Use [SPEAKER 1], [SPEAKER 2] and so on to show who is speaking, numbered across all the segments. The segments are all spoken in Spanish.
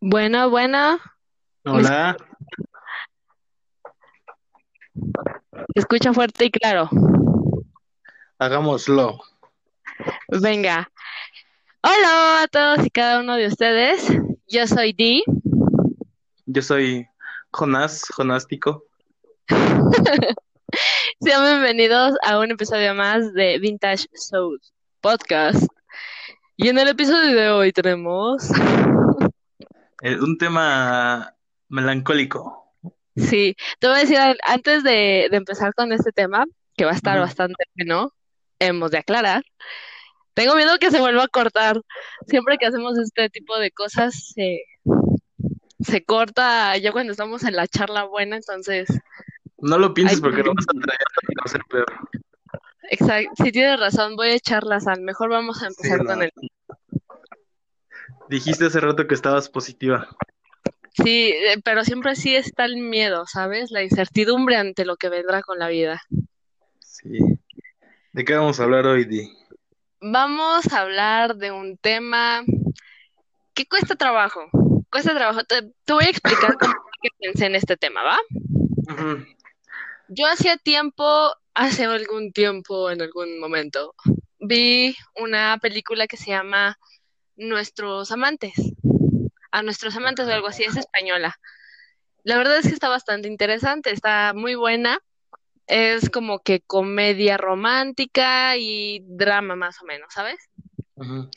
[SPEAKER 1] Bueno, bueno,
[SPEAKER 2] Hola,
[SPEAKER 1] escucha fuerte y claro.
[SPEAKER 2] hagámoslo.
[SPEAKER 1] Venga. Hola a todos y cada uno de ustedes. Yo soy Dee.
[SPEAKER 2] Yo soy Jonás, Jonástico.
[SPEAKER 1] Sean bienvenidos a un episodio más de Vintage Soul Podcast. Y en el episodio de hoy tenemos,
[SPEAKER 2] Eh, un tema melancólico.
[SPEAKER 1] sí, te voy a decir an- antes de, de empezar con este tema, que va a estar bastante bueno, hemos de aclarar. Tengo miedo que se vuelva a cortar. Siempre que hacemos este tipo de cosas, se, se corta ya cuando estamos en la charla buena, entonces,
[SPEAKER 2] No lo pienses
[SPEAKER 1] Ay,
[SPEAKER 2] porque lo vas a traer a ser peor.
[SPEAKER 1] Exacto, si tienes razón, voy a echar la sal. Mejor vamos a
[SPEAKER 2] Sí,
[SPEAKER 1] empezar con el...
[SPEAKER 2] Dijiste hace rato que estabas positiva.
[SPEAKER 1] Sí, eh, pero siempre sí está el miedo, ¿sabes? La incertidumbre ante lo que vendrá con la vida.
[SPEAKER 2] Sí. ¿De qué vamos a hablar hoy, Di?
[SPEAKER 1] Vamos a hablar de un tema que cuesta trabajo. Cuesta trabajo. Te, te voy a explicar cómo que pensé en este tema, ¿va? Yo hacía tiempo, hace algún tiempo, en algún momento, vi una película que se llama Nuestros amantes. A nuestros amantes o algo así, es española. La verdad es que está bastante interesante, está muy buena. Es como que comedia romántica y drama más o menos, ¿sabes?
[SPEAKER 2] Ujú.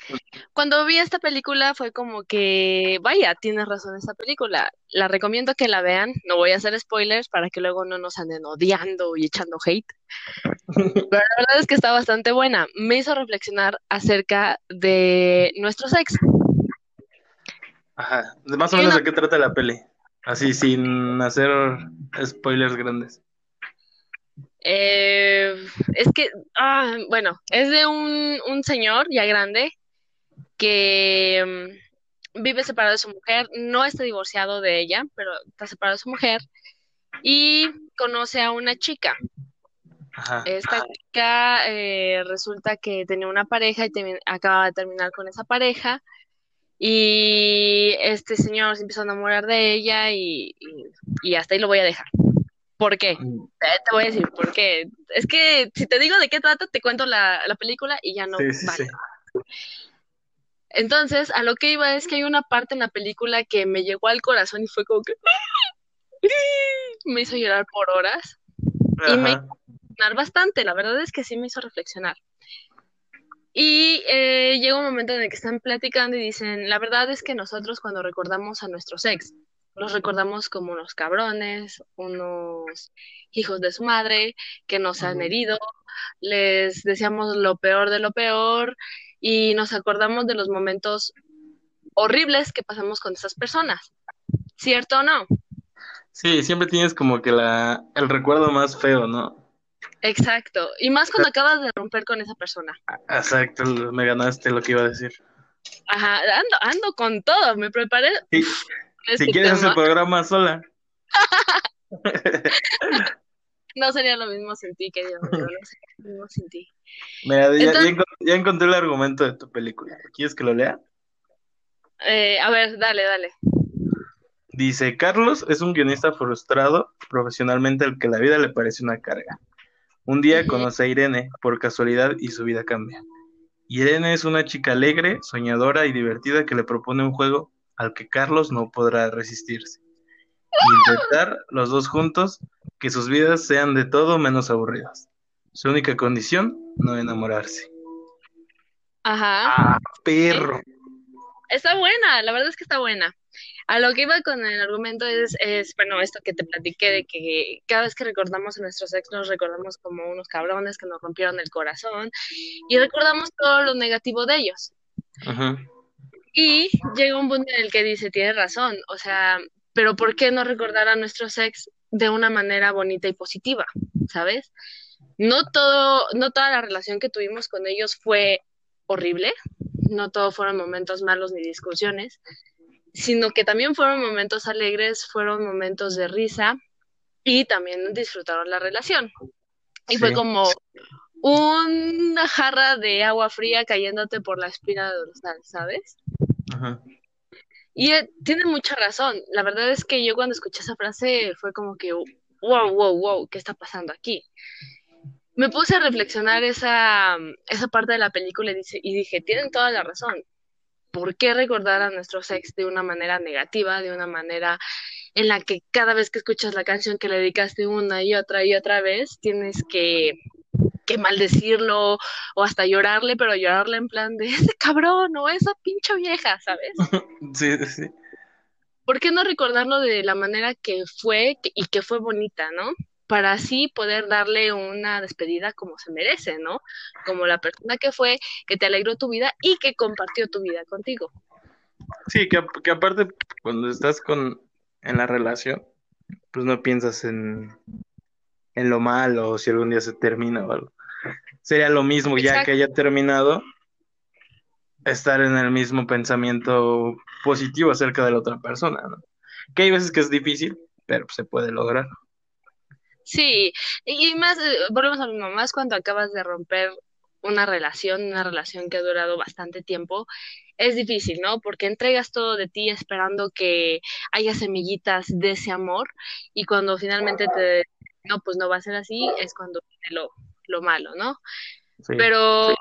[SPEAKER 1] Cuando vi esta película fue como que, vaya, tienes razón esta película. La recomiendo que la vean. No voy a hacer spoilers para que luego no nos anden odiando y echando hate. Pero la verdad es que está bastante buena. Me hizo reflexionar acerca de nuestro sexo.
[SPEAKER 2] Ajá. Más o menos
[SPEAKER 1] no.
[SPEAKER 2] de qué trata la peli. Así, sin hacer spoilers grandes.
[SPEAKER 1] Eh, es que, ah, bueno, es de un, un señor ya grande que mm, vive separado de su mujer, no está divorciado de ella, pero está separado de su mujer y conoce a una chica.
[SPEAKER 2] Ajá.
[SPEAKER 1] Esta chica eh, resulta que tenía una pareja y acaba de terminar con esa pareja y este señor se empezó a enamorar de ella y, y- y hasta ahí lo voy a dejar. ¿Por qué?
[SPEAKER 2] Mm,
[SPEAKER 1] Eh, Te voy a decir por qué. Es que si te digo de qué trata, te cuento la, la película y ya no
[SPEAKER 2] Sí, sí,
[SPEAKER 1] vale.
[SPEAKER 2] sí.
[SPEAKER 1] Entonces, a lo que iba es que hay una parte en la película que me llegó al corazón y fue como que me hizo llorar por horas y me
[SPEAKER 2] Ajá.
[SPEAKER 1] reflexionar bastante. La verdad es que sí me hizo reflexionar. Y eh, llega un momento en el que están platicando y dicen, la verdad es que nosotros cuando recordamos a nuestros ex, los recordamos como unos cabrones, unos hijos de su madre que nos han herido, les deseamos lo peor de lo peor y nos acordamos de los momentos horribles que pasamos con esas personas. ¿Cierto o no?
[SPEAKER 2] Sí, siempre tienes como que la, el recuerdo más feo, ¿no?
[SPEAKER 1] Exacto. Y más cuando acabas de romper con esa persona.
[SPEAKER 2] Exacto, me ganaste lo que iba a decir.
[SPEAKER 1] Ajá, ando, ando con todo, me preparé
[SPEAKER 2] Sí,
[SPEAKER 1] este
[SPEAKER 2] si quieres
[SPEAKER 1] tema.
[SPEAKER 2] hacer programa sola.
[SPEAKER 1] No sería lo mismo sin ti, querido no sería lo mismo sin ti.
[SPEAKER 2] Mira, ya, encontré el argumento de tu película. ¿Quieres que lo lea?
[SPEAKER 1] eh, a ver, dale, dale.
[SPEAKER 2] Dice, Carlos es un guionista frustrado profesionalmente al que la vida le parece una carga. Un día conoce a Irene por casualidad y su vida cambia. Irene es una chica alegre, soñadora y divertida que le propone un juego al que Carlos no podrá resistirse. Intentar los dos juntos que sus vidas sean de todo menos aburridas. Su única condición, no enamorarse.
[SPEAKER 1] Ajá.
[SPEAKER 2] ¡Ah, perro!
[SPEAKER 1] Está buena, la verdad es que está buena. A lo que iba con el argumento es, es, bueno, esto que te platiqué de que cada vez que recordamos a nuestros ex nos recordamos como unos cabrones que nos rompieron el corazón y recordamos todo lo negativo de ellos.
[SPEAKER 2] Ujú.
[SPEAKER 1] Y llega un punto en el que dice, tiene razón, o sea, pero ¿por qué no recordar a nuestros ex de una manera bonita y positiva? ¿Sabes? No todo, no toda la relación que tuvimos con ellos fue horrible, no todo fueron momentos malos ni discusiones, sino que también fueron momentos alegres, fueron momentos de risa y también disfrutaron la relación. Y fue como una jarra de agua fría cayéndote por la espina dorsal, ¿sabes?
[SPEAKER 2] Ajá.
[SPEAKER 1] Y eh, tiene mucha razón. La verdad es que yo cuando escuché esa frase fue como que, wow, wow, wow, ¿qué está pasando aquí? Me puse a reflexionar esa, esa parte de la película y, dice, y dije, tienen toda la razón. ¿Por qué recordar a nuestro sex de una manera negativa, de una manera en la que cada vez que escuchas la canción que le dedicaste una y otra y otra vez, tienes que, que maldecirlo o hasta llorarle, pero llorarle en plan de ese cabrón o esa pinche vieja, ¿sabes?
[SPEAKER 2] Sí, sí.
[SPEAKER 1] ¿Por qué no recordarlo de la manera que fue y que fue bonita, ¿no? Para así poder darle una despedida como se merece, ¿no? Como la persona que fue, que te alegró tu vida y que compartió tu vida contigo.
[SPEAKER 2] Sí, que, que aparte cuando estás con en la relación, pues no piensas en, en lo malo o si algún día se termina o algo. Sería lo mismo ya que haya terminado, estar en el mismo pensamiento positivo acerca de la otra persona, ¿no? Que hay veces que es difícil, pero se puede lograr.
[SPEAKER 1] Sí, y más, eh, volvemos a lo mismo, más cuando acabas de romper una relación, una relación que ha durado bastante tiempo, es difícil, ¿no? Porque entregas todo de ti esperando que haya semillitas de ese amor y cuando finalmente te, no, pues no va a ser así, es cuando viene lo, lo malo, ¿no?
[SPEAKER 2] Sí.
[SPEAKER 1] Pero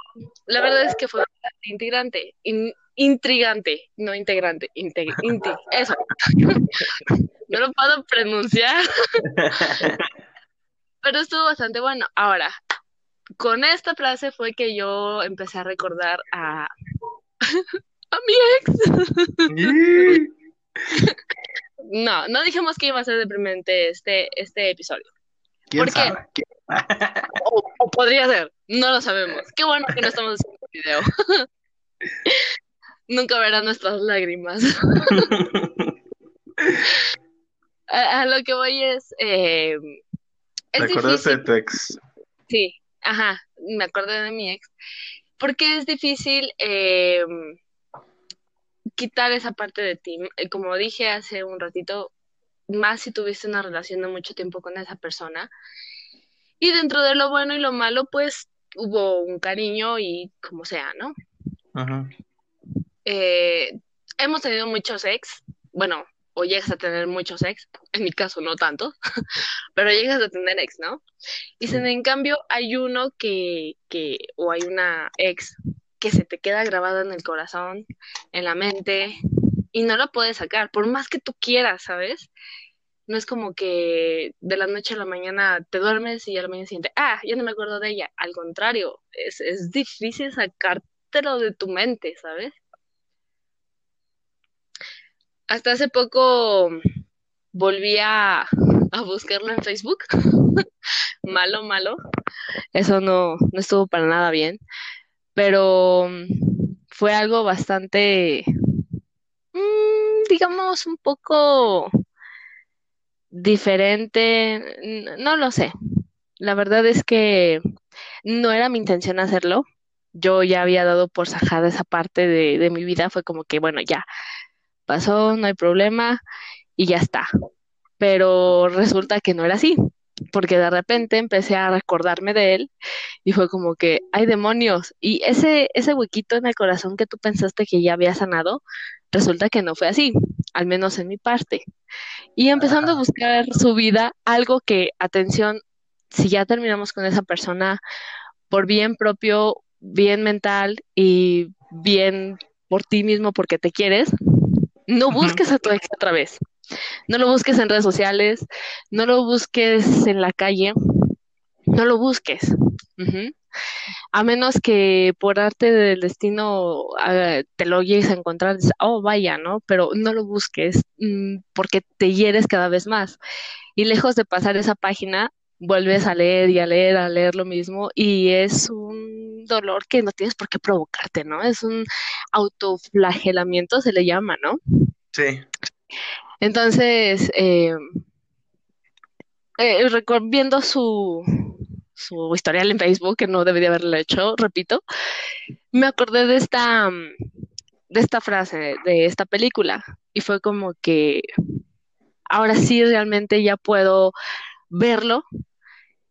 [SPEAKER 1] la verdad es que fue bastante integrante, in- intrigante, no integrante, inti- eso. No lo puedo pronunciar, pero estuvo bastante bueno. Ahora, con esta frase fue que yo empecé a recordar a, a mi ex. No, no dijimos que iba a ser deprimente este, este episodio.
[SPEAKER 2] ¿Quién sabe?
[SPEAKER 1] O, o podría ser, no lo sabemos. Qué bueno que no estamos haciendo video. Nunca verán nuestras lágrimas. A, a lo que voy es, eh, es
[SPEAKER 2] ¿Recordaste de tu ex?
[SPEAKER 1] sí, ajá, me acordé de mi ex, porque es difícil eh, quitar esa parte de ti. Eh, Como dije hace un ratito, más si tuviste una relación de mucho tiempo con esa persona. Y dentro de lo bueno y lo malo, pues hubo un cariño y como sea, ¿no?
[SPEAKER 2] Ajá.
[SPEAKER 1] Eh, hemos tenido muchos ex, bueno, o llegas a tener muchos ex, en mi caso no tanto, pero llegas a tener ex, ¿no? Y si en cambio hay uno que, que, o hay una ex que se te queda grabada en el corazón, en la mente, y no la puedes sacar, por más que tú quieras, ¿sabes? No es como que de la noche a la mañana te duermes y a la mañana siguiente, ah, ya no me acuerdo de ella. Al contrario, es, es difícil sacártelo de tu mente, ¿sabes? Hasta hace poco volví a, a buscarlo en Facebook. malo, malo. Eso no, no estuvo para nada bien. Pero mm, fue algo bastante, mm, digamos, un poco diferente. No lo sé. La verdad es que no era mi intención hacerlo. Yo ya había dado por sajada esa parte de, de mi vida. Fue como que, bueno, ya pasó, no hay problema y ya está. Pero resulta que no era así, porque de repente empecé a recordarme de él y fue como que, ay demonios, y ese, ese huequito en el corazón que tú pensaste que ya había sanado, resulta que no fue así, al menos en mi parte. Y empezando a buscar su vida, algo que, atención, si ya terminamos con esa persona por bien propio, bien mental y bien por ti mismo porque te quieres, no busques a tu ex otra vez. No lo busques en redes sociales, no lo busques en la calle, no lo busques. A menos que por arte del destino ah, te lo llegues a encontrar, dices, oh, vaya, ¿no? Pero no lo busques mm, porque te hieres cada vez más. Y lejos de pasar esa página, vuelves a leer y a leer, a leer lo mismo y es un dolor que no tienes por qué provocarte, ¿no? Es un autoflagelamiento, se le llama, ¿no?
[SPEAKER 2] Sí.
[SPEAKER 1] Entonces, eh, eh, viendo su, su historial en Facebook, que no debería haberlo hecho, repito, me acordé de esta, mm, de esta frase, de esta película, y fue como que ahora sí realmente ya puedo verlo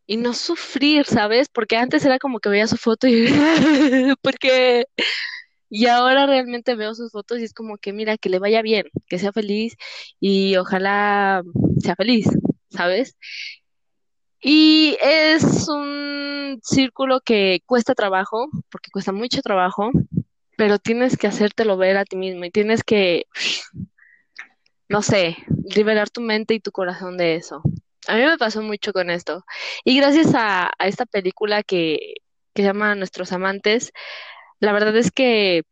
[SPEAKER 1] y no sufrir, ¿sabes? Porque antes era como que veía su foto y porque Y ahora realmente veo sus fotos y es como que mira, que le vaya bien, que sea feliz y ojalá sea feliz, ¿sabes? Y es un círculo que cuesta trabajo, porque cuesta mucho trabajo, pero tienes que hacértelo ver a ti mismo y tienes que, no sé, liberar tu mente y tu corazón de eso. A mí me pasó mucho con esto. Y gracias a, a esta película que, que se llama Nuestros Amantes, la verdad es que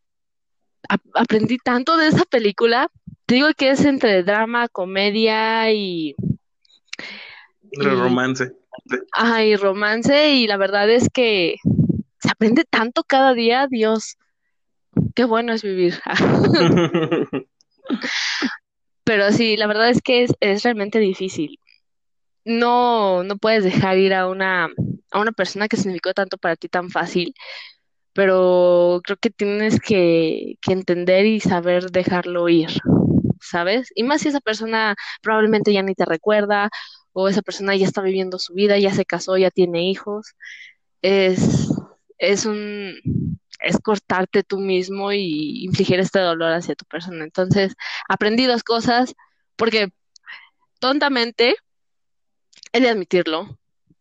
[SPEAKER 1] a- aprendí tanto de esa película. Te digo que es entre drama, comedia y,
[SPEAKER 2] El
[SPEAKER 1] y,
[SPEAKER 2] romance.
[SPEAKER 1] Ajá, y romance. Y la verdad es que se aprende tanto cada día. Dios, qué bueno es vivir. Pero sí, la verdad es que es, es realmente difícil. No, no puedes dejar ir a una, a una persona que significó tanto para ti tan fácil, pero creo que tienes que, que entender y saber dejarlo ir, ¿sabes? Y más si esa persona probablemente ya ni te recuerda, o esa persona ya está viviendo su vida, ya se casó, ya tiene hijos, es, es un, es cortarte tú mismo y infligir este dolor hacia tu persona. Entonces, aprendí dos cosas, porque tontamente he de admitirlo,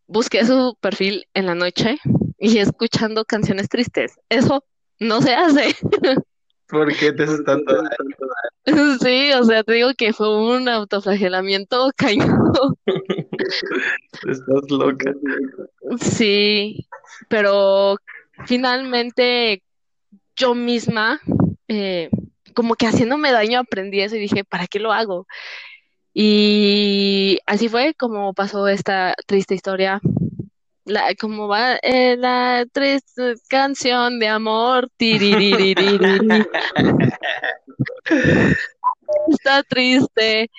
[SPEAKER 1] busqué su perfil en la noche y escuchando canciones tristes. Eso no se hace.
[SPEAKER 2] ¿Por qué te haces tanto daño?
[SPEAKER 1] Sí, o sea, te digo que fue un autoflagelamiento cañón.
[SPEAKER 2] Estás loca.
[SPEAKER 1] Sí, pero finalmente yo misma, eh, como que haciéndome daño, aprendí eso y dije, ¿para qué lo hago? Y así fue como pasó esta triste historia. La, como va eh, la triste canción de amor. Está triste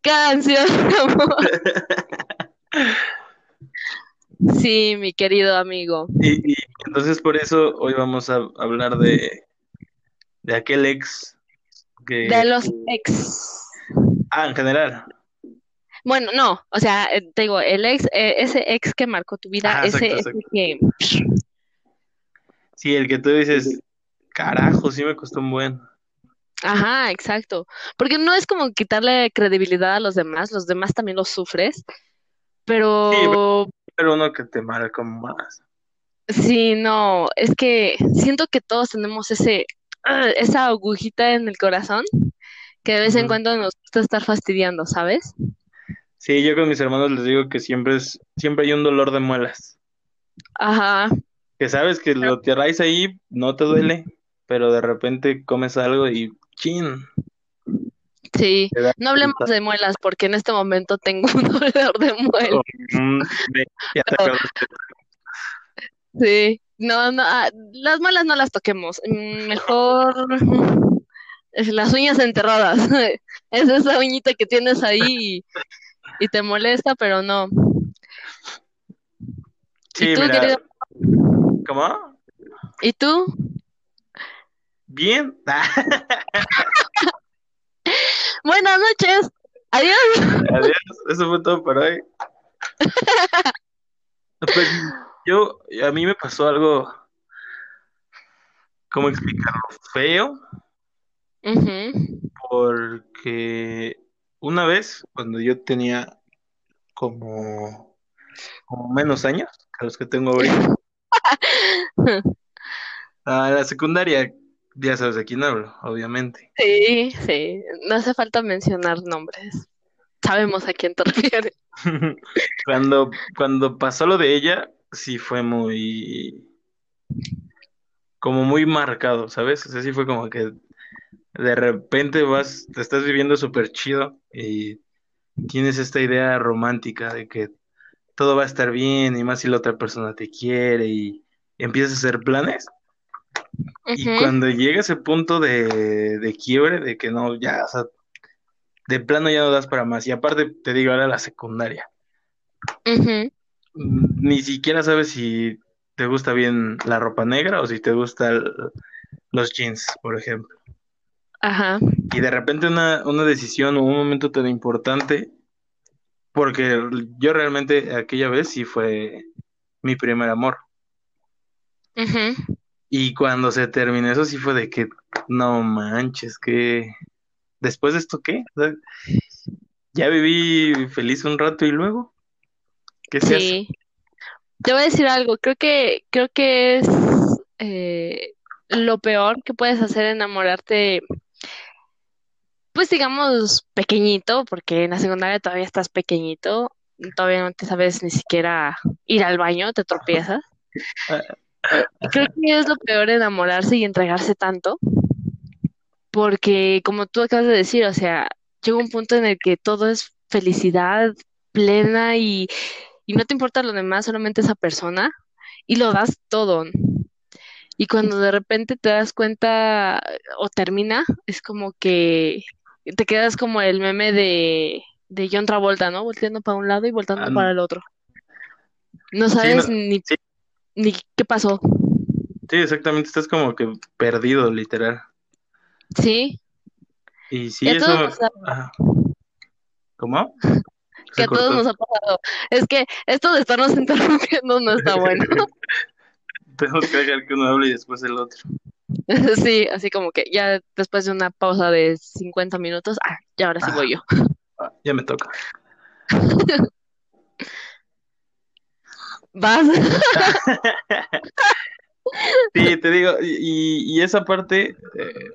[SPEAKER 1] canción de amor. Sí, mi querido amigo.
[SPEAKER 2] Y, y entonces por eso hoy vamos a hablar de, de aquel ex
[SPEAKER 1] De
[SPEAKER 2] que...
[SPEAKER 1] los ex.
[SPEAKER 2] Ah, en general.
[SPEAKER 1] Bueno, no, o sea, eh, te digo, el ex, eh, ese ex que marcó tu vida,
[SPEAKER 2] Ah,
[SPEAKER 1] ese,
[SPEAKER 2] exacto,
[SPEAKER 1] ese que,
[SPEAKER 2] Sí, el que tú dices, carajo, sí me costó un buen.
[SPEAKER 1] ajá, exacto, porque no es como quitarle credibilidad a los demás, los demás también los sufres,
[SPEAKER 2] Sí,
[SPEAKER 1] pero
[SPEAKER 2] pero uno que te marca más.
[SPEAKER 1] sí, no, es que siento que todos tenemos ese, ah, esa agujita en el corazón que de vez en cuando nos gusta estar fastidiando, ¿sabes?
[SPEAKER 2] Sí, yo con mis hermanos les digo que siempre es, siempre hay un dolor de muelas.
[SPEAKER 1] Ajá,
[SPEAKER 2] Que sabes que lo traes ahí no te duele, pero de repente comes algo y chin,
[SPEAKER 1] sí, no hablemos de muelas porque en este momento tengo un dolor de muelas.
[SPEAKER 2] Mm, te acordaste.
[SPEAKER 1] Sí, no, no, ah, las malas no las toquemos. Mm, Mejor las uñas enterradas. Es esa uñita que tienes ahí y, te molesta, pero no.
[SPEAKER 2] Sí,
[SPEAKER 1] ¿Y tú,
[SPEAKER 2] mira,
[SPEAKER 1] querido?
[SPEAKER 2] ¿cómo?
[SPEAKER 1] ¿Y tú?
[SPEAKER 2] Bien.
[SPEAKER 1] Buenas noches. Adiós.
[SPEAKER 2] Adiós, eso fue todo por hoy. Pues yo, a mí me pasó algo, ¿cómo explicarlo? Feo, porque una vez, cuando yo tenía como, como menos años que los que tengo ahorita, a la secundaria, ya sabes de quién hablo, obviamente.
[SPEAKER 1] Sí, sí. No hace falta mencionar nombres. Sabemos a quién te refieres.
[SPEAKER 2] Cuando, cuando pasó lo de ella, sí fue muy, como muy marcado, ¿sabes? O sea, sí fue como que de repente vas, te estás viviendo súper chido y tienes esta idea romántica de que todo va a estar bien y más si la otra persona te quiere y empiezas a hacer planes. Y cuando llega ese punto de, de quiebre, de que no, ya, o sea, de plano ya no das para más. Y aparte, te digo, ahora la secundaria. Ni siquiera sabes si te gusta bien la ropa negra o si te gustan los jeans, por ejemplo.
[SPEAKER 1] Ajá.
[SPEAKER 2] Y de repente una, una decisión o un momento tan importante, porque yo realmente aquella vez sí fue mi primer amor.
[SPEAKER 1] Ujú.
[SPEAKER 2] Y cuando se terminó eso sí fue de que, no manches, que después de esto qué? O sea, ya viví feliz un rato y luego, ¿qué se hace?
[SPEAKER 1] Sí. Te voy a decir algo, creo que, creo que es eh, lo peor que puedes hacer enamorarte, pues digamos, pequeñito, porque en la secundaria todavía estás pequeñito, todavía no te sabes ni siquiera ir al baño, te tropiezas. Creo que es lo peor enamorarse y entregarse tanto, porque como tú acabas de decir, o sea, llega un punto en el que todo es felicidad plena y, y no te importa lo demás, solamente esa persona, y lo das todo. Y cuando de repente te das cuenta o termina, es como que te quedas como el meme de, de John Travolta, ¿no? Volteando para un lado y volteando
[SPEAKER 2] Ah,
[SPEAKER 1] para el otro. No
[SPEAKER 2] Sí,
[SPEAKER 1] sabes
[SPEAKER 2] no,
[SPEAKER 1] ni,
[SPEAKER 2] sí,
[SPEAKER 1] ni qué pasó.
[SPEAKER 2] sí, exactamente, estás como que perdido, literal.
[SPEAKER 1] Sí,
[SPEAKER 2] Y sí,
[SPEAKER 1] todos
[SPEAKER 2] eso, ¿cómo?
[SPEAKER 1] que a todos nos ha pasado. Es que esto de estarnos interrumpiendo no está bueno.
[SPEAKER 2] Tenemos que dejar que uno hable y después el otro.
[SPEAKER 1] Sí, así como que ya después de una pausa de 50 minutos, ah, ya ahora sí
[SPEAKER 2] Ah,
[SPEAKER 1] voy yo.
[SPEAKER 2] ah, ya me toca.
[SPEAKER 1] Vas.
[SPEAKER 2] Sí, te digo, y, y esa parte, eh,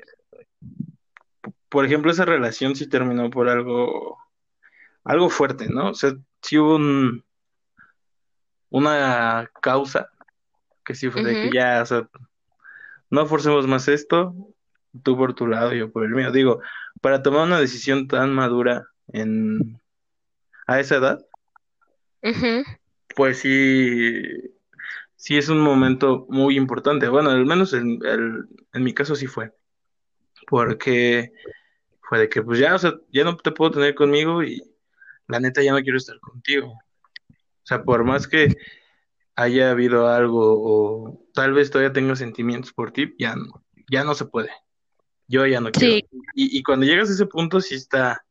[SPEAKER 2] por ejemplo, esa relación sí terminó por algo, algo fuerte, ¿no? O sea, sí hubo un, una causa que sí fue de que ya, o sea, no forcemos más esto, tú por tu lado, yo por el mío. Digo, para tomar una decisión tan madura en, a esa edad, pues sí, sí es un momento muy importante. Bueno, al menos en, el- en mi caso sí fue, porque fue de que pues ya, o sea, ya no te puedo tener conmigo y la neta ya no quiero estar contigo. O sea, por más que haya habido algo o tal vez todavía tenga sentimientos por ti, ya no, ya no se puede. Yo ya no quiero.
[SPEAKER 1] Sí,
[SPEAKER 2] Y, y cuando llegas a ese punto sí está,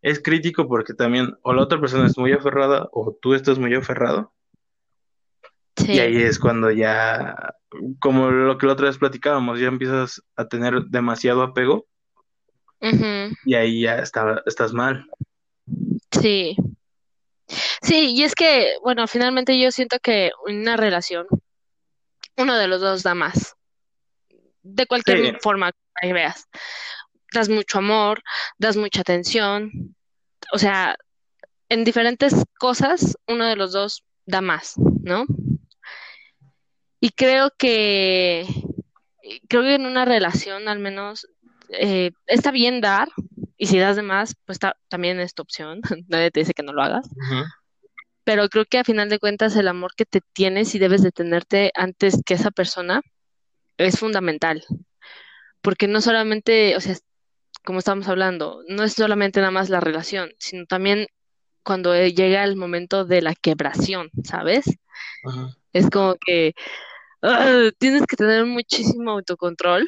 [SPEAKER 2] es crítico porque también o la otra persona es muy aferrada o tú estás muy aferrado. Y
[SPEAKER 1] sí,
[SPEAKER 2] ahí es cuando ya, como lo que la otra vez platicábamos, ya empiezas a tener demasiado apego y ahí ya está, estás mal.
[SPEAKER 1] sí. Sí, y es que, bueno, finalmente yo siento que una relación, uno de los dos da más, de
[SPEAKER 2] Sí,
[SPEAKER 1] cualquier forma que veas. Das mucho amor, das mucha atención, o sea, en diferentes cosas, uno de los dos da más, ¿no? Y creo que, creo que en una relación al menos eh, está bien dar, y si das de más, pues ta- también es tu opción, nadie te dice que no lo hagas, pero creo que a final de cuentas el amor que te tienes y debes de tenerte antes que esa persona es fundamental, porque no solamente, o sea, como estamos hablando, no es solamente nada más la relación, sino también cuando eh, llega el momento de la quebración, ¿sabes? Es como que ah, tienes que tener muchísimo autocontrol,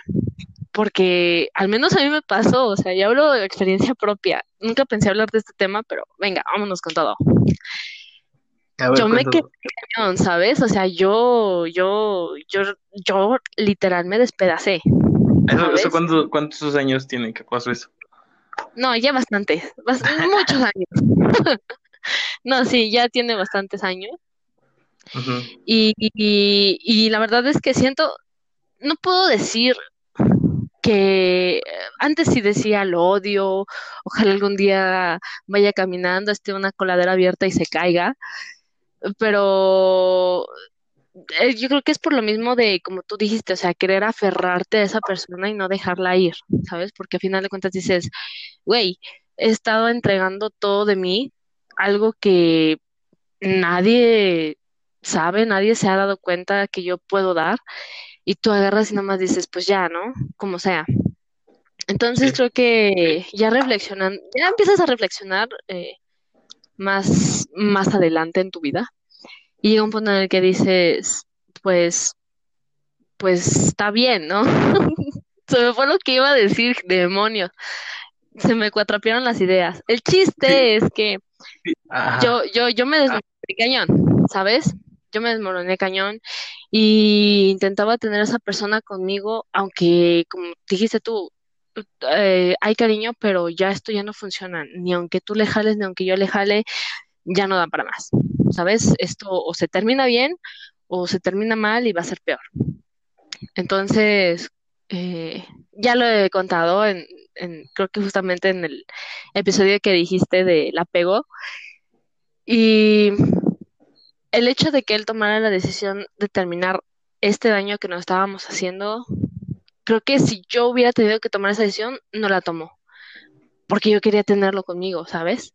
[SPEAKER 1] porque al menos a mí me pasó, o sea, yo hablo de experiencia propia. Nunca pensé hablar de este tema, pero venga, vámonos con todo.
[SPEAKER 2] Ver,
[SPEAKER 1] Yo me quedé cañón, ¿sabes? O sea, yo, yo, yo, yo literal me despedacé,
[SPEAKER 2] ¿Eso, cuántos años tiene que pasó eso?
[SPEAKER 1] No, ya bastantes, bas- muchos años. No, sí, ya tiene bastantes años. Y, y la verdad es que siento, no puedo decir que eh, antes sí decía lo odio, ojalá algún día vaya caminando, esté una coladera abierta y se caiga, pero eh, yo creo que es por lo mismo de, como tú dijiste, o sea, querer aferrarte a esa persona y no dejarla ir, ¿sabes? Porque al final de cuentas dices, güey, he estado entregando todo de mí, algo que nadie sabe, nadie se ha dado cuenta que yo puedo dar, y tú agarras y nomás dices, pues ya, ¿no? Como sea. Entonces
[SPEAKER 2] Sí,
[SPEAKER 1] creo que ya reflexionan, ya empiezas a reflexionar eh, más, más adelante en tu vida y llega un punto en el que dices, pues, pues está bien, ¿no? Se me fue lo que iba a decir, demonios. Se me cuatrapearon las ideas. El
[SPEAKER 2] sí,
[SPEAKER 1] chiste es que
[SPEAKER 2] sí.
[SPEAKER 1] Yo, yo, yo me desmoroné cañón, ¿sabes? Yo me desmoroné cañón y intentaba tener a esa persona conmigo, aunque como dijiste tú, eh, hay cariño, pero ya esto ya no funciona, ni aunque tú le jales, ni aunque yo le jale, ya no da para más, ¿sabes? Esto o se termina bien o se termina mal y va a ser peor. Entonces, eh, ya lo he contado en, en, creo que justamente en el episodio que dijiste del apego. Y el hecho de que él tomara la decisión de terminar este daño que nos estábamos haciendo, creo que si yo hubiera tenido que tomar esa decisión, no la tomó. Porque yo quería tenerlo conmigo, ¿sabes?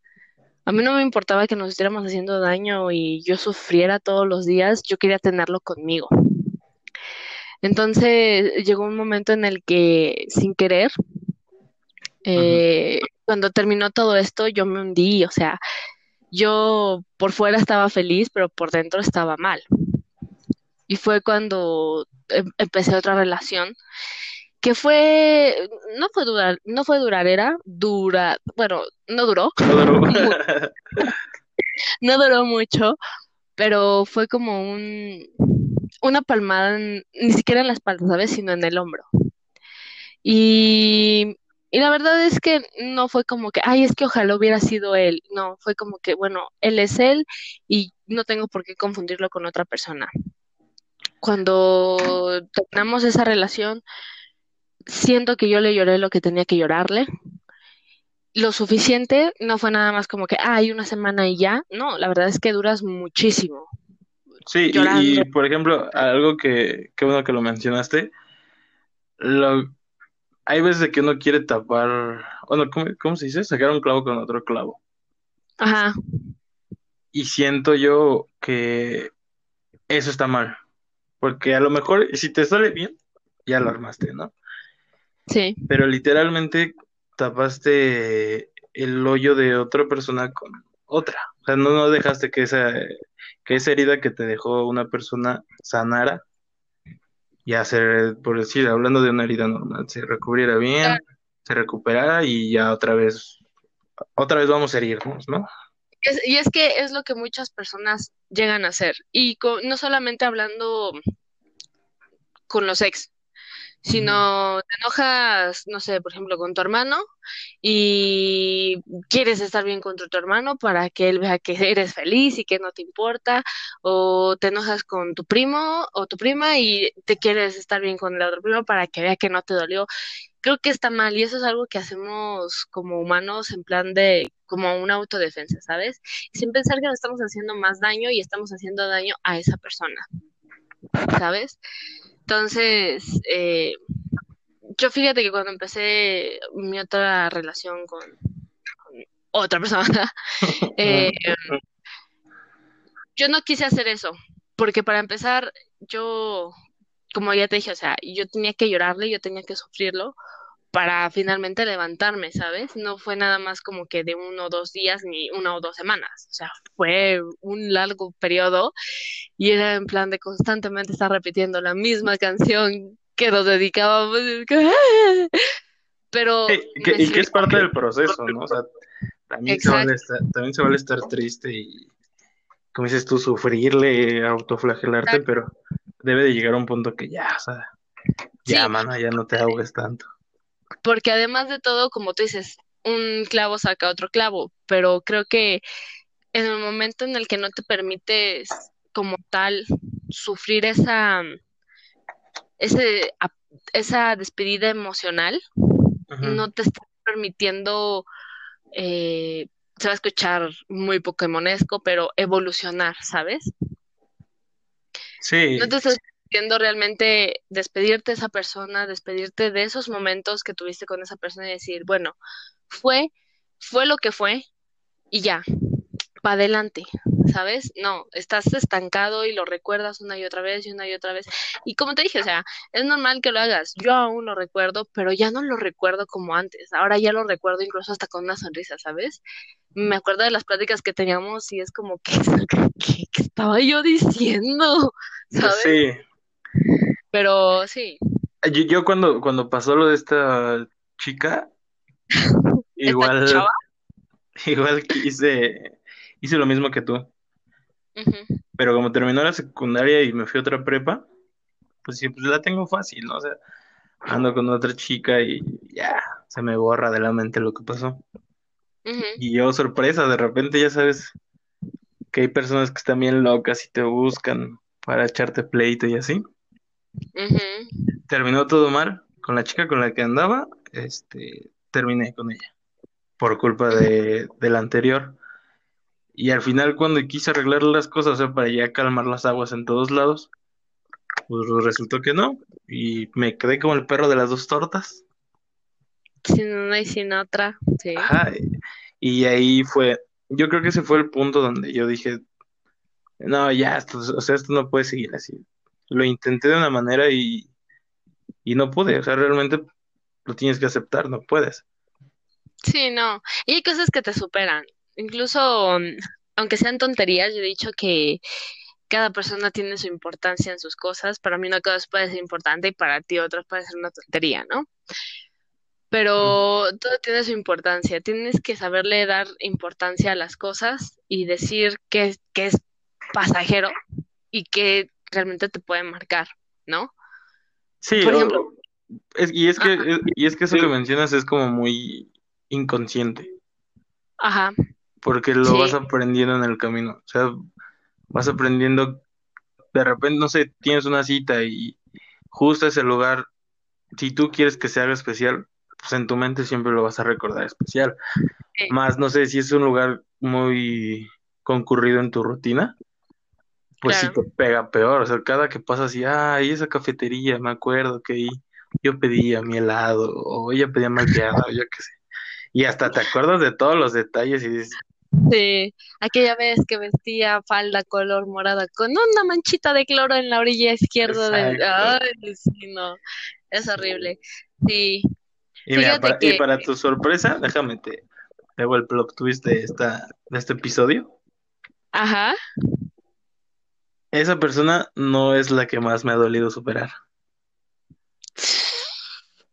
[SPEAKER 1] A mí no me importaba que nos estuviéramos haciendo daño y yo sufriera todos los días, yo quería tenerlo conmigo. Entonces llegó un momento en el que, sin querer, eh, cuando terminó todo esto, yo me hundí, o sea, yo por fuera estaba feliz, pero por dentro estaba mal. Y fue cuando em empecé otra relación que fue, no fue durar, no fue duradera, dura, bueno, no duró.
[SPEAKER 2] No duró.
[SPEAKER 1] no duró mucho, pero fue como un, una palmada, en- ni siquiera en la espalda, ¿sabes? Sino en el hombro. Y, y la verdad es que no fue como que, ay, es que ojalá hubiera sido él. No, fue como que, bueno, él es él y no tengo por qué confundirlo con otra persona. Cuando terminamos esa relación, siento que yo le lloré lo que tenía que llorarle. Lo suficiente, no fue nada más como que, ay, una semana y ya. No, la verdad es que duras muchísimo
[SPEAKER 2] Sí, y, por ejemplo, algo que, qué bueno que lo mencionaste, lo, hay veces que uno quiere tapar, bueno, ¿cómo, cómo se dice? Sacar un clavo con otro clavo.
[SPEAKER 1] Ajá,
[SPEAKER 2] Y siento yo que eso está mal, porque a lo mejor si te sale bien, ya lo armaste, ¿no?
[SPEAKER 1] sí,
[SPEAKER 2] Pero literalmente tapaste el hoyo de otra persona con otra. O sea, no, no dejaste que esa, que esa herida que te dejó una persona sanara y hacer, por decir, hablando de una herida normal, se recubriera bien,
[SPEAKER 1] Claro.
[SPEAKER 2] se recuperara y ya otra vez, otra vez vamos a herirnos, ¿no?
[SPEAKER 1] Es- y es que es lo que muchas personas llegan a hacer. Y co- no solamente hablando con los ex, sino te enojas, no sé, por ejemplo, con tu hermano y quieres estar bien contra tu hermano para que él vea que eres feliz y que no te importa, o te enojas con tu primo o tu prima y te quieres estar bien con el otro primo para que vea que no te dolió. Creo que está mal y eso es algo que hacemos como humanos en plan de como una autodefensa, ¿sabes? Sin pensar que nos estamos haciendo más daño y estamos haciendo daño a esa persona, ¿sabes? Entonces, eh, yo fíjate que cuando empecé mi otra relación con, con otra persona, eh, yo no quise hacer eso, porque para empezar, yo, como ya te dije, o sea, yo tenía que llorarle, yo tenía que sufrirlo para finalmente levantarme, ¿sabes? No fue nada más como que de uno o dos días ni una o dos semanas, o sea, fue un largo periodo y era en plan de constantemente estar repitiendo la misma canción que nos dedicábamos. Pero
[SPEAKER 2] Sí, y que,
[SPEAKER 1] me
[SPEAKER 2] y que es parte del proceso, ¿no? O sea, también se vale estar, también se vale estar triste y, como dices tú, sufrirle, autoflagelarte, pero debe de llegar a un punto que ya, o sea, ya,
[SPEAKER 1] Sí.
[SPEAKER 2] mano, ya no te ahogues tanto.
[SPEAKER 1] Porque además de todo, como tú dices, un clavo saca otro clavo, pero creo que en el momento en el que no te permites como tal sufrir esa, ese, esa despedida emocional, no te estás permitiendo, eh, se va a escuchar muy pokemonesco, pero evolucionar, ¿sabes?
[SPEAKER 2] Sí,
[SPEAKER 1] No te estás permitiendo realmente despedirte de esa persona, despedirte de esos momentos que tuviste con esa persona y decir, bueno, fue, fue lo que fue y ya, para adelante, ¿sabes? No, estás estancado y lo recuerdas una y otra vez y una y otra vez. Y como te dije, o sea, es normal que lo hagas. Yo aún lo recuerdo, pero ya no lo recuerdo como antes. Ahora ya lo recuerdo incluso hasta con una sonrisa, ¿sabes? Me acuerdo de las pláticas que teníamos y es como que, ¿qué, qué estaba yo diciendo? ¿Sabes?
[SPEAKER 2] sí.
[SPEAKER 1] Pero sí,
[SPEAKER 2] Yo, yo cuando, cuando pasó lo de esta chica, igual,
[SPEAKER 1] chava,
[SPEAKER 2] igual quise, hice lo mismo que tú. Pero como terminó la secundaria y me fui a otra prepa, pues sí, pues la tengo fácil, ¿no? O sea, ando con otra chica y ya, se me borra de la mente lo que pasó. Y yo, sorpresa, de repente ya sabes que hay personas que están bien locas y te buscan para echarte pleito y así. Terminó todo mal con la chica con la que andaba, este, terminé con ella por culpa de, de la anterior. Y al final, cuando quise arreglar las cosas, o sea, para ya calmar las aguas en todos lados, pues resultó que no. Y me quedé como el perro de las dos tortas.
[SPEAKER 1] Sin una y sin otra, sí.
[SPEAKER 2] Ajá. Y ahí fue, yo creo que ese fue el punto donde yo dije, no, ya, esto, o sea, esto no puede seguir así. Lo intenté de una manera y, y no pude. O sea, realmente lo tienes que aceptar, no puedes.
[SPEAKER 1] Sí, no. Y hay cosas que te superan. Incluso, aunque sean tonterías, yo he dicho que cada persona tiene su importancia en sus cosas. Para mí una cosa puede ser importante y para ti otra puede ser una tontería, ¿no? Pero todo tiene su importancia. Tienes que saberle dar importancia a las cosas y decir que, que es pasajero y que realmente te puede marcar, ¿no?
[SPEAKER 2] Sí,
[SPEAKER 1] Por
[SPEAKER 2] o-
[SPEAKER 1] ejemplo,
[SPEAKER 2] es- y es que, es- y es que eso que mencionas es como muy inconsciente,
[SPEAKER 1] ajá,
[SPEAKER 2] porque lo vas aprendiendo en el camino. O sea, vas aprendiendo, de repente, no sé, tienes una cita y justo ese lugar, si tú quieres que se haga especial, pues en tu mente siempre lo vas a recordar especial.
[SPEAKER 1] sí,
[SPEAKER 2] Más, no sé, si es un lugar muy concurrido en tu rutina, pues sí te pega peor. O sea, cada que pasas y, ay, esa cafetería, me acuerdo que ahí yo pedía mi helado, o ella pedía malteada, o yo qué sé. Y hasta te acuerdas de todos los detalles y dices,
[SPEAKER 1] sí. Aquella vez que vestía falda color morada con una manchita de cloro en la orilla izquierda del... Ay, sí, no, es horrible. Sí,
[SPEAKER 2] Y mira, para, y para tu sorpresa, déjame te, hago el plot twist de esta, de este episodio.
[SPEAKER 1] ajá,
[SPEAKER 2] Esa persona no es la que más me ha dolido superar.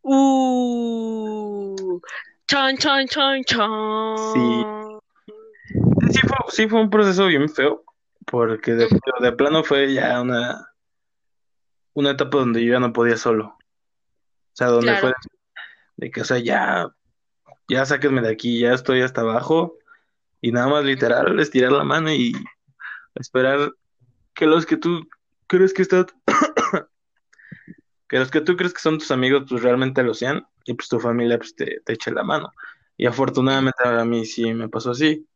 [SPEAKER 1] uh, chon, chon, chon,
[SPEAKER 2] Sí,
[SPEAKER 1] chon.
[SPEAKER 2] sí fue, sí fue un proceso bien feo, porque de, plano fue ya una, una etapa donde yo ya no podía solo. O sea, donde fue de que, o sea, ya, ya sáquenme de aquí, ya estoy hasta abajo, y nada más literal estirar la mano y esperar que los que tú crees que están, que los que tú crees que son tus amigos, pues realmente lo sean, y pues tu familia pues te, te eche la mano. Y afortunadamente a mí sí me pasó así.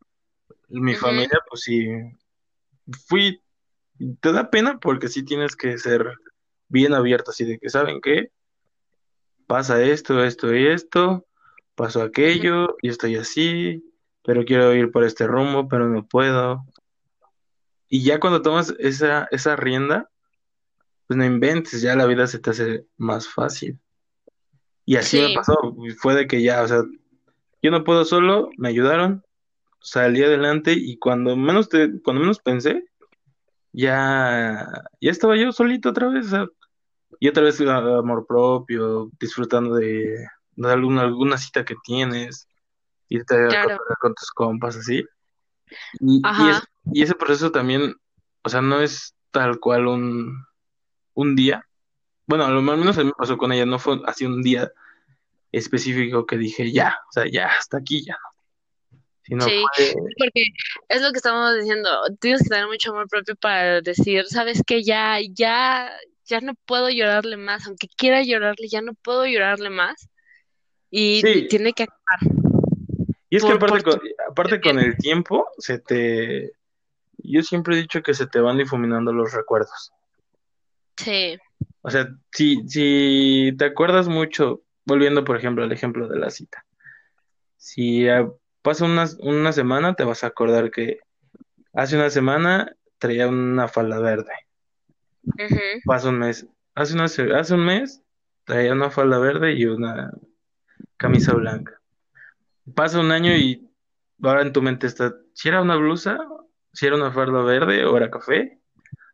[SPEAKER 2] Mi familia, pues sí, fui, te da pena porque sí tienes que ser bien abierto, así de que, ¿saben qué? Pasa esto, esto y esto, pasó aquello, y estoy así, pero quiero ir por este rumbo, pero no puedo. Y ya cuando tomas esa, esa rienda, pues no inventes, ya la vida se te hace más fácil. Y así me pasó, fue de que ya, o sea, yo no puedo solo, me ayudaron, salí adelante y cuando menos te, cuando menos pensé, ya, ya estaba yo solito otra vez, o sea, y otra vez ah, amor propio, disfrutando de, de alguna, alguna cita que tienes, irte a
[SPEAKER 1] claro,
[SPEAKER 2] con tus compas, así. Y, y, es,
[SPEAKER 1] ajá,
[SPEAKER 2] y ese proceso también, o sea, no es tal cual un, un día. Bueno, a lo menos a mí me pasó con ella, no fue así un día específico que dije, ya, o sea, ya, hasta aquí ya,
[SPEAKER 1] sí, porque es lo que estamos diciendo, tienes que tener mucho amor propio para decir, sabes que ya, ya, ya no puedo llorarle más, aunque quiera llorarle, ya no puedo llorarle más y
[SPEAKER 2] sí,
[SPEAKER 1] tiene que acabar
[SPEAKER 2] y es que aparte con, aparte con el tiempo, se te, yo siempre he dicho que se te van difuminando los recuerdos.
[SPEAKER 1] Sí,
[SPEAKER 2] O sea, si, si te acuerdas mucho, volviendo por ejemplo al ejemplo de la cita, si ah, pasa una, una semana, te vas a acordar que hace una semana traía una falda verde. Pasa un mes, hace, una, hace un mes traía una falda verde y una camisa blanca. Pasa un año y ahora en tu mente está, si era una blusa, si era una falda verde o era café.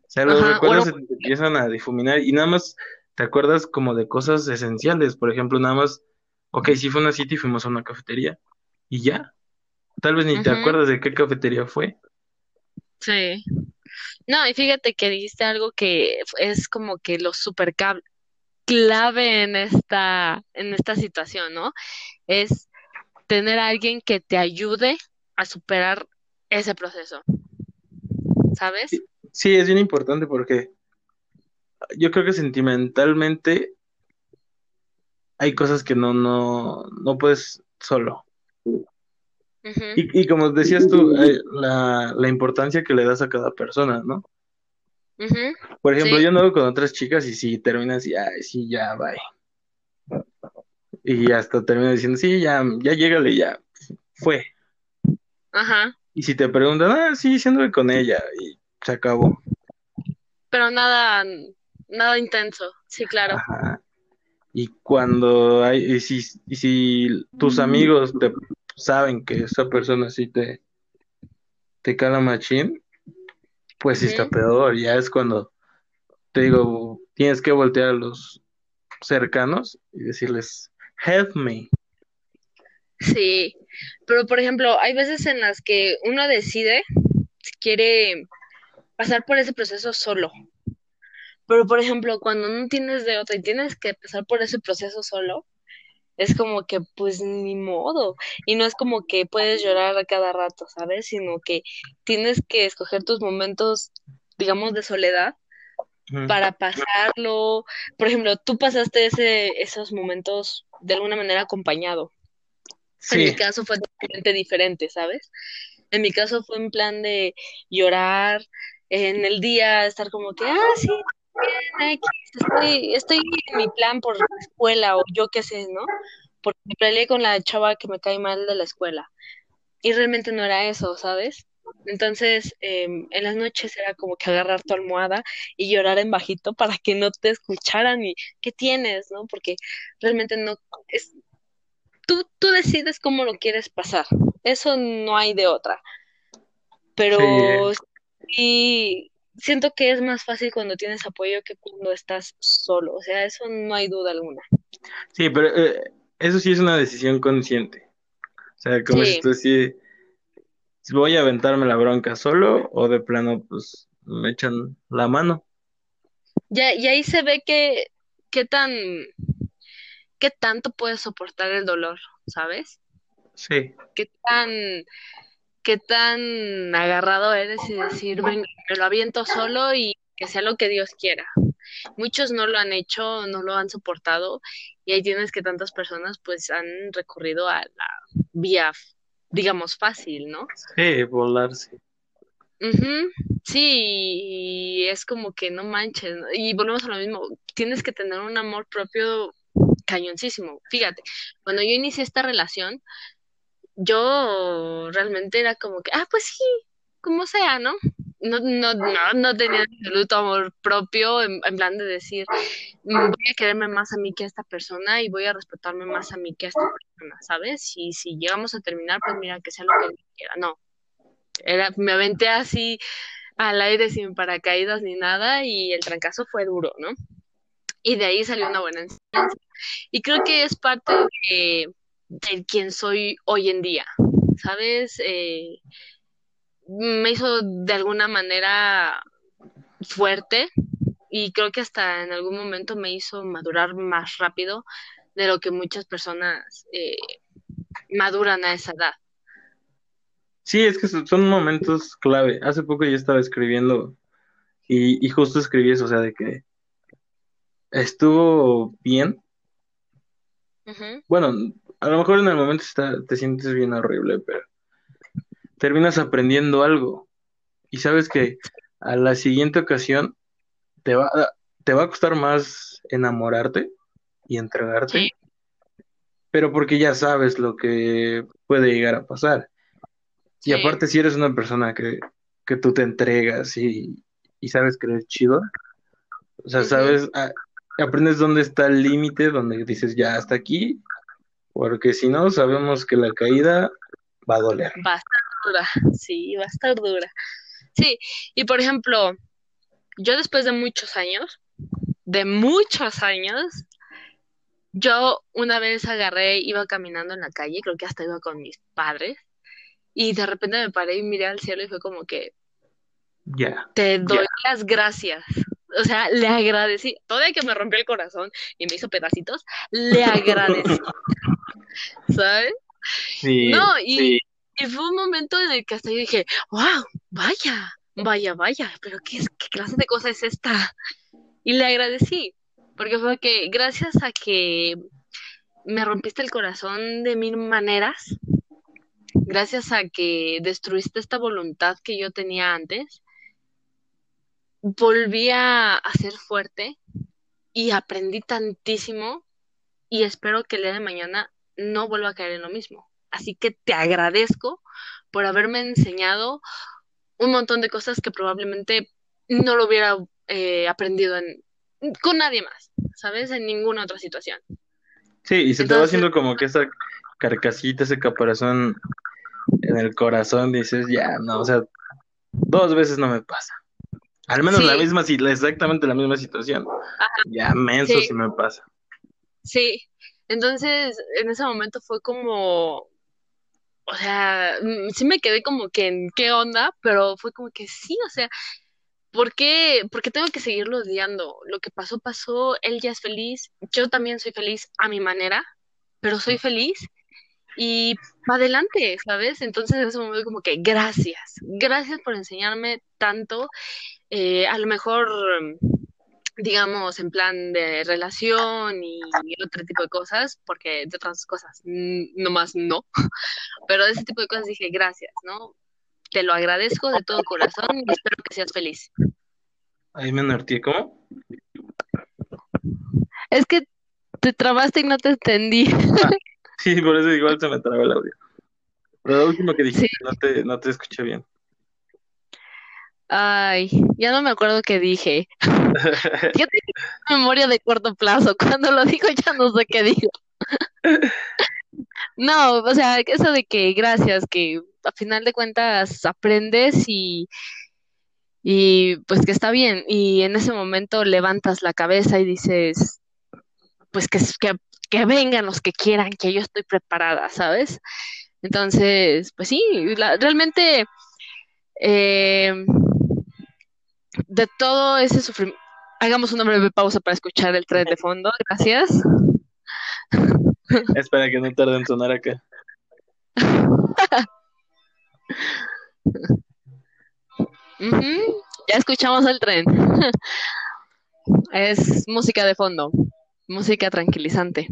[SPEAKER 2] O sea, los
[SPEAKER 1] ajá,
[SPEAKER 2] recuerdos
[SPEAKER 1] bueno,
[SPEAKER 2] se te empiezan a difuminar y nada más te acuerdas como de cosas esenciales. Por ejemplo, nada más, ok, sí fue una cita y fuimos a una cafetería y ya. Tal vez ni te acuerdas de qué cafetería fue.
[SPEAKER 1] sí. No, y fíjate que dijiste algo que es como que lo super clave en esta, en esta situación, ¿no? Es tener a alguien que te ayude a superar ese proceso, ¿sabes?
[SPEAKER 2] Sí, es bien importante porque yo creo que sentimentalmente hay cosas que no, no, no puedes solo. Y, y como decías tú, eh, la, la importancia que le das a cada persona, ¿no? Por ejemplo,
[SPEAKER 1] sí,
[SPEAKER 2] yo ando con otras chicas y si terminan así, ay, sí, ya, bye. Y hasta terminan diciendo, sí, ya, ya llégale, ya, fue.
[SPEAKER 1] ajá,
[SPEAKER 2] Y si te preguntan, ah, sí, anduve con ella, y se acabó.
[SPEAKER 1] pero nada, nada intenso, sí, claro.
[SPEAKER 2] Ajá. Y cuando hay, y si, y si tus amigos te saben que esa persona sí te, te cala machín, pues sí está peor. Ya es cuando te digo, tienes que voltear a los cercanos y decirles, help me.
[SPEAKER 1] Sí, pero por ejemplo, hay veces en las que uno decide si quiere pasar por ese proceso solo. Pero por ejemplo, cuando no tienes de otra y tienes que pasar por ese proceso solo, es como que pues ni modo. Y no es como que puedes llorar a cada rato, ¿sabes? Sino que tienes que escoger tus momentos, digamos, de soledad Para pasarlo. Por ejemplo, tú pasaste ese, esos momentos de alguna manera acompañado. En mi caso fue totalmente diferente, ¿sabes? En mi caso fue en plan de llorar, en el día estar como que, ah, sí, bien, estoy, estoy en mi plan por la escuela o yo qué sé, ¿no? Porque me peleé con la chava que me cae mal de la escuela. Y realmente no era eso, ¿sabes? Entonces, em, en las noches era como que agarrar tu almohada y llorar en bajito para que no te escucharan y ¿qué tienes, no? Porque realmente no es tú tú decides cómo lo quieres pasar. Eso no hay de otra. Pero sí siento que es más fácil cuando tienes apoyo que cuando estás solo. O sea, eso no hay duda alguna.
[SPEAKER 2] sí, pero eh, eso sí es una decisión consciente. O sea, como si tú sí, si voy a aventarme la bronca solo o de plano, pues me echan la mano.
[SPEAKER 1] ya, y ahí se ve que qué tan, qué tanto puedes soportar el dolor, ¿sabes?
[SPEAKER 2] Sí,
[SPEAKER 1] Qué tan, qué tan agarrado eres y decir, venga, me lo aviento solo y que sea lo que Dios quiera. Muchos no lo han hecho, no lo han soportado y ahí tienes que tantas personas pues han recurrido a la vía, digamos, fácil, ¿no?
[SPEAKER 2] sí, volarse.
[SPEAKER 1] Ujú, Sí, y es como que no manches, ¿no? Y volvemos a lo mismo, tienes que tener un amor propio cañoncísimo. Fíjate, cuando yo inicié esta relación, yo realmente era como que, ah, pues sí, como sea, ¿no? No, no, no, no tenía absoluto amor propio en, en plan de decir, "Mm, voy a quererme más a mí que a esta persona y voy a respetarme más a mí que a esta persona, ¿sabes? Y si llegamos a terminar, pues mira, que sea lo que quiera. No, era, me aventé así al aire sin paracaídas ni nada y el trancazo fue duro, ¿no? Y de ahí salió una buena enseñanza. Y creo que es parte de, de quien soy hoy en día, ¿sabes? Eh, me hizo de alguna manera fuerte y creo que hasta en algún momento me hizo madurar más rápido de lo que muchas personas eh, maduran a esa edad.
[SPEAKER 2] Sí, es que son momentos clave. Hace poco yo estaba escribiendo y, y justo escribí eso, o sea, de que estuvo bien. Bueno, a lo mejor en el momento está, te sientes bien horrible, pero terminas aprendiendo algo y sabes que a la siguiente ocasión te va, te va a costar más enamorarte y
[SPEAKER 1] Sí,
[SPEAKER 2] entregarte, pero porque ya sabes lo que puede llegar a pasar. Y aparte, si eres una persona que, que tú te entregas y, y sabes que eres chido, o sea, sabes, ah, aprendes dónde está el límite, donde dices ya hasta aquí, porque si no, sabemos que la caída va a doler.
[SPEAKER 1] Estar dura, sí, va a estar dura. Sí, y por ejemplo, yo después de muchos años, de muchos años, yo una vez agarré, iba caminando en la calle, creo que hasta iba con mis padres, y de repente me paré y miré al cielo y fue como que,
[SPEAKER 2] Ya.
[SPEAKER 1] Te doy las gracias. O sea, le agradecí. Todavía que me rompió el corazón y me hizo pedacitos, le agradecí, ¿sabes?
[SPEAKER 2] Sí,
[SPEAKER 1] No, y,
[SPEAKER 2] sí.
[SPEAKER 1] Y fue un momento en el que hasta yo dije, wow, vaya, vaya, vaya, pero qué, qué clase de cosa es esta. Y le agradecí, porque fue que gracias a que me rompiste el corazón de mil maneras, gracias a que destruiste esta voluntad que yo tenía antes, volví a ser fuerte y aprendí tantísimo y espero que el día de mañana no vuelva a caer en lo mismo. Así que te agradezco por haberme enseñado un montón de cosas que probablemente no lo hubiera eh, aprendido en, con nadie más, ¿sabes? En ninguna otra situación.
[SPEAKER 2] Sí, y se te va haciendo como que esa carcasita, ese caparazón en el corazón, dices, ya, no, o sea, dos veces no me pasa. Al menos la misma, exactamente la misma situación. Ya, menso
[SPEAKER 1] sí,
[SPEAKER 2] si me pasa.
[SPEAKER 1] sí. Entonces, en ese momento fue como, o sea, mm, sí me quedé como que en qué onda, pero fue como que sí, o sea, ¿por qué, por qué tengo que seguirlo odiando? Lo que pasó, pasó, él ya es feliz, yo también soy feliz a mi manera, pero soy feliz y para adelante, ¿sabes? Entonces en ese momento como que gracias, gracias por enseñarme tanto, eh, a lo mejor, mm, digamos, en plan de relación y otro tipo de cosas, porque de otras cosas, nomás no, pero de ese tipo de cosas dije gracias, ¿no? Te lo agradezco de todo corazón y espero que seas feliz.
[SPEAKER 2] Ahí me norteé, ¿cómo?
[SPEAKER 1] Es que te trabaste y no te entendí.
[SPEAKER 2] Ah, sí, por eso igual se me trabó el audio. Pero lo último que
[SPEAKER 1] Sí,
[SPEAKER 2] dijiste, no te, no te escuché bien.
[SPEAKER 1] Ay, ya no me acuerdo qué dije. Yo tengo memoria de corto plazo. Cuando lo digo ya no sé qué digo. No, o sea, eso de que gracias, que a final de cuentas aprendes y, y pues que está bien. Y en ese momento levantas la cabeza y dices, pues que, que, que vengan los que quieran, que yo estoy preparada, ¿sabes? Entonces, pues sí, la- realmente eh, de todo ese sufrimiento, hagamos una breve pausa para escuchar el tren de fondo, gracias.
[SPEAKER 2] Espera que no tarde en sonar acá.
[SPEAKER 1] Ya escuchamos el tren. Es música de fondo, música tranquilizante.